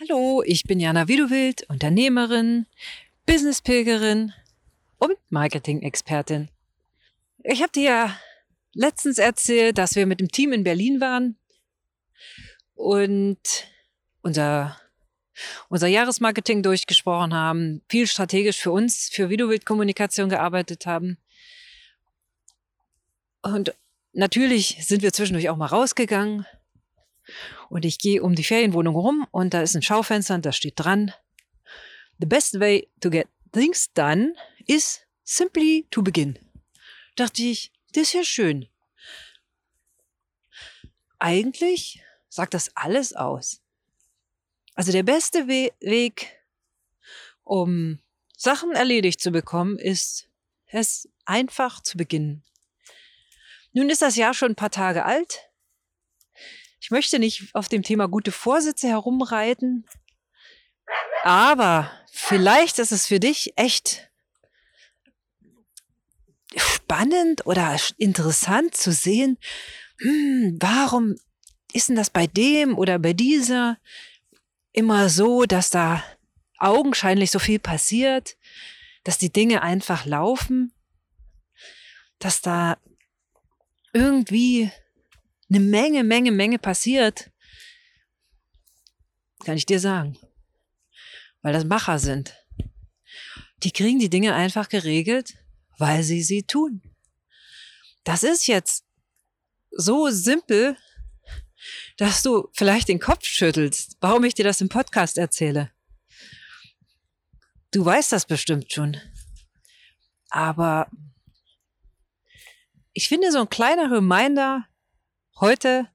Hallo, ich bin Jana Widowild, Unternehmerin, Businesspilgerin und Marketing-Expertin. Ich habe dir ja letztens erzählt, dass wir mit dem Team in Berlin waren und unser, unser Jahresmarketing durchgesprochen haben, viel strategisch für uns, für Videobild-Kommunikation gearbeitet haben. Und natürlich sind wir zwischendurch auch mal rausgegangen und ich gehe um die Ferienwohnung rum und da ist ein Schaufenster und da steht dran, The best way to get things done is simply to begin. Dachte ich, das ist ja schön. Eigentlich sagt das alles aus. Also der beste We Weg, um Sachen erledigt zu bekommen, ist es einfach zu beginnen. Nun ist das Jahr schon ein paar Tage alt. Ich möchte nicht auf dem Thema gute Vorsätze herumreiten, aber vielleicht ist es für dich echt spannend oder interessant zu sehen, hm, warum ist denn das bei dem oder bei dieser immer so, dass da augenscheinlich so viel passiert, dass die Dinge einfach laufen, dass da irgendwie eine Menge, Menge, Menge passiert, kann ich dir sagen. Weil das Macher sind. Die kriegen die Dinge einfach geregelt, weil sie sie tun. Das ist jetzt so simpel, dass du vielleicht den Kopf schüttelst, warum ich dir das im Podcast erzähle. Du weißt das bestimmt schon. Aber ich finde so ein kleiner Reminder, heute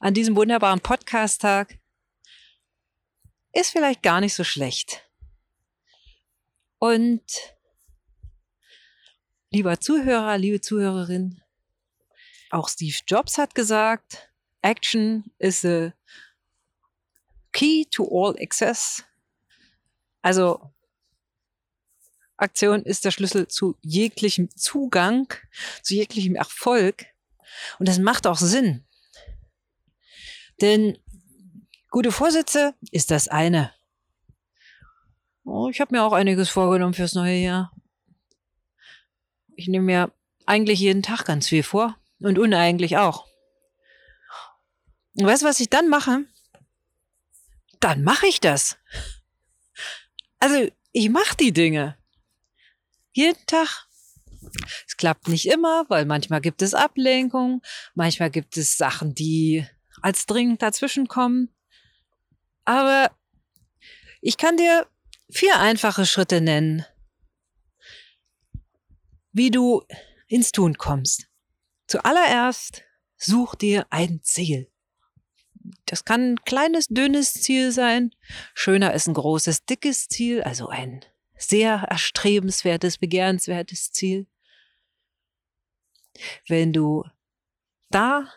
an diesem wunderbaren Podcast-Tag ist vielleicht gar nicht so schlecht. Und lieber Zuhörer, liebe Zuhörerin, auch Steve Jobs hat gesagt, Action is a key to all access. Also Aktion ist der Schlüssel zu jeglichem Zugang, zu jeglichem Erfolg. Und das macht auch Sinn. Denn gute Vorsätze ist das eine. Oh, ich habe mir auch einiges vorgenommen fürs neue Jahr. Ich nehme mir eigentlich jeden Tag ganz viel vor und uneigentlich auch. Und weißt du, was ich dann mache? Dann mache ich das. Also, ich mache die Dinge. Jeden Tag klappt nicht immer, weil manchmal gibt es Ablenkung, manchmal gibt es Sachen, die als dringend dazwischenkommen. Aber ich kann dir vier einfache Schritte nennen, wie du ins Tun kommst. Zuallererst such dir ein Ziel. Das kann ein kleines, dünnes Ziel sein. Schöner ist ein großes, dickes Ziel, also ein sehr erstrebenswertes, begehrenswertes Ziel. Wenn du da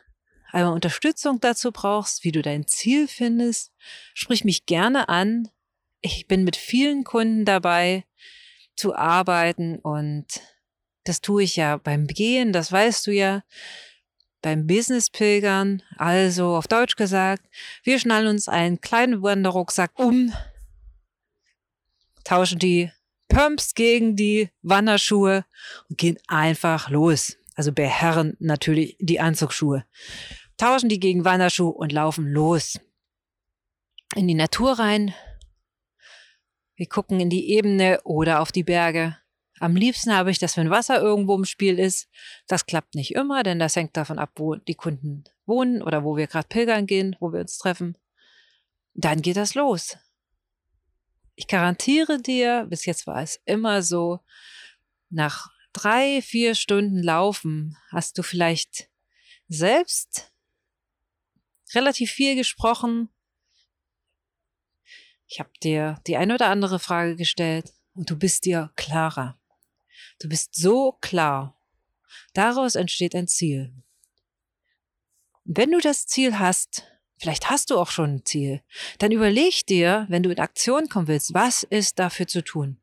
einmal Unterstützung dazu brauchst, wie du dein Ziel findest, sprich mich gerne an. Ich bin mit vielen Kunden dabei zu arbeiten und das tue ich ja beim Gehen, das weißt du ja, beim Business-Pilgern, also auf Deutsch gesagt, wir schnallen uns einen kleinen Wanderrucksack um, tauschen die Pumps gegen die Wanderschuhe und gehen einfach los. Also beherren natürlich die Anzugsschuhe. Tauschen die gegen Wanderschuhe und laufen los. In die Natur rein. Wir gucken in die Ebene oder auf die Berge. Am liebsten habe ich das, wenn Wasser irgendwo im Spiel ist. Das klappt nicht immer, denn das hängt davon ab, wo die Kunden wohnen oder wo wir gerade pilgern gehen, wo wir uns treffen. Dann geht das los ich garantiere dir, bis jetzt war es immer so, nach drei, vier Stunden Laufen hast du vielleicht selbst relativ viel gesprochen. Ich habe dir die eine oder andere Frage gestellt und du bist dir klarer. Du bist so klar. Daraus entsteht ein Ziel. Wenn du das Ziel hast, Vielleicht hast du auch schon ein Ziel. Dann überleg dir, wenn du in Aktion kommen willst, was ist dafür zu tun?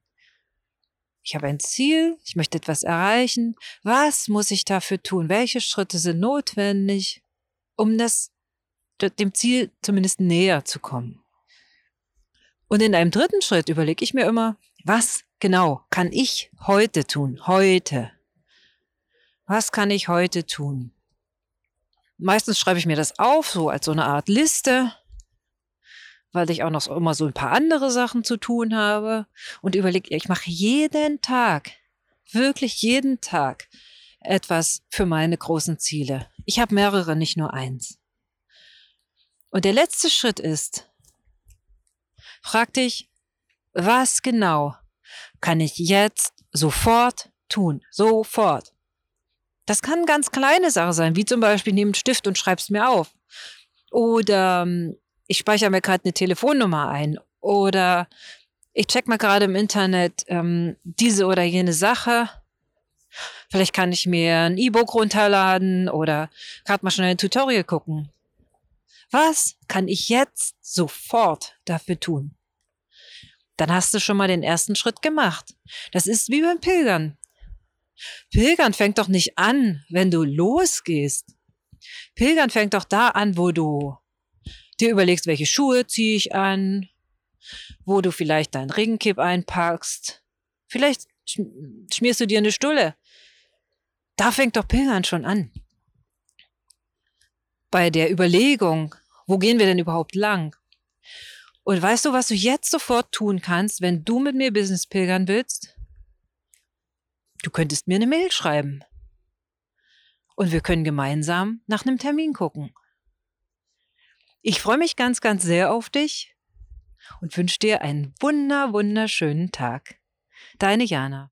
Ich habe ein Ziel, ich möchte etwas erreichen. Was muss ich dafür tun? Welche Schritte sind notwendig, um das, dem Ziel zumindest näher zu kommen? Und in einem dritten Schritt überlege ich mir immer, was genau kann ich heute tun? Heute. Was kann ich heute tun? Meistens schreibe ich mir das auf, so als so eine Art Liste, weil ich auch noch immer so ein paar andere Sachen zu tun habe und überlege, ich mache jeden Tag, wirklich jeden Tag etwas für meine großen Ziele. Ich habe mehrere, nicht nur eins. Und der letzte Schritt ist, frag dich, was genau kann ich jetzt sofort tun? Sofort. Das kann ganz kleine Sache sein, wie zum Beispiel nimm einen Stift und schreib's mir auf. Oder ähm, ich speichere mir gerade eine Telefonnummer ein. Oder ich check mal gerade im Internet ähm, diese oder jene Sache. Vielleicht kann ich mir ein E-Book runterladen oder gerade mal schnell ein Tutorial gucken. Was kann ich jetzt sofort dafür tun? Dann hast du schon mal den ersten Schritt gemacht. Das ist wie beim Pilgern. Pilgern fängt doch nicht an, wenn du losgehst. Pilgern fängt doch da an, wo du dir überlegst, welche Schuhe ziehe ich an, wo du vielleicht dein Regenkipp einpackst. Vielleicht schmierst du dir eine Stulle. Da fängt doch Pilgern schon an. Bei der Überlegung, wo gehen wir denn überhaupt lang? Und weißt du, was du jetzt sofort tun kannst, wenn du mit mir Business pilgern willst? Du könntest mir eine Mail schreiben. Und wir können gemeinsam nach einem Termin gucken. Ich freue mich ganz, ganz sehr auf dich und wünsche dir einen wunder, wunderschönen Tag. Deine Jana.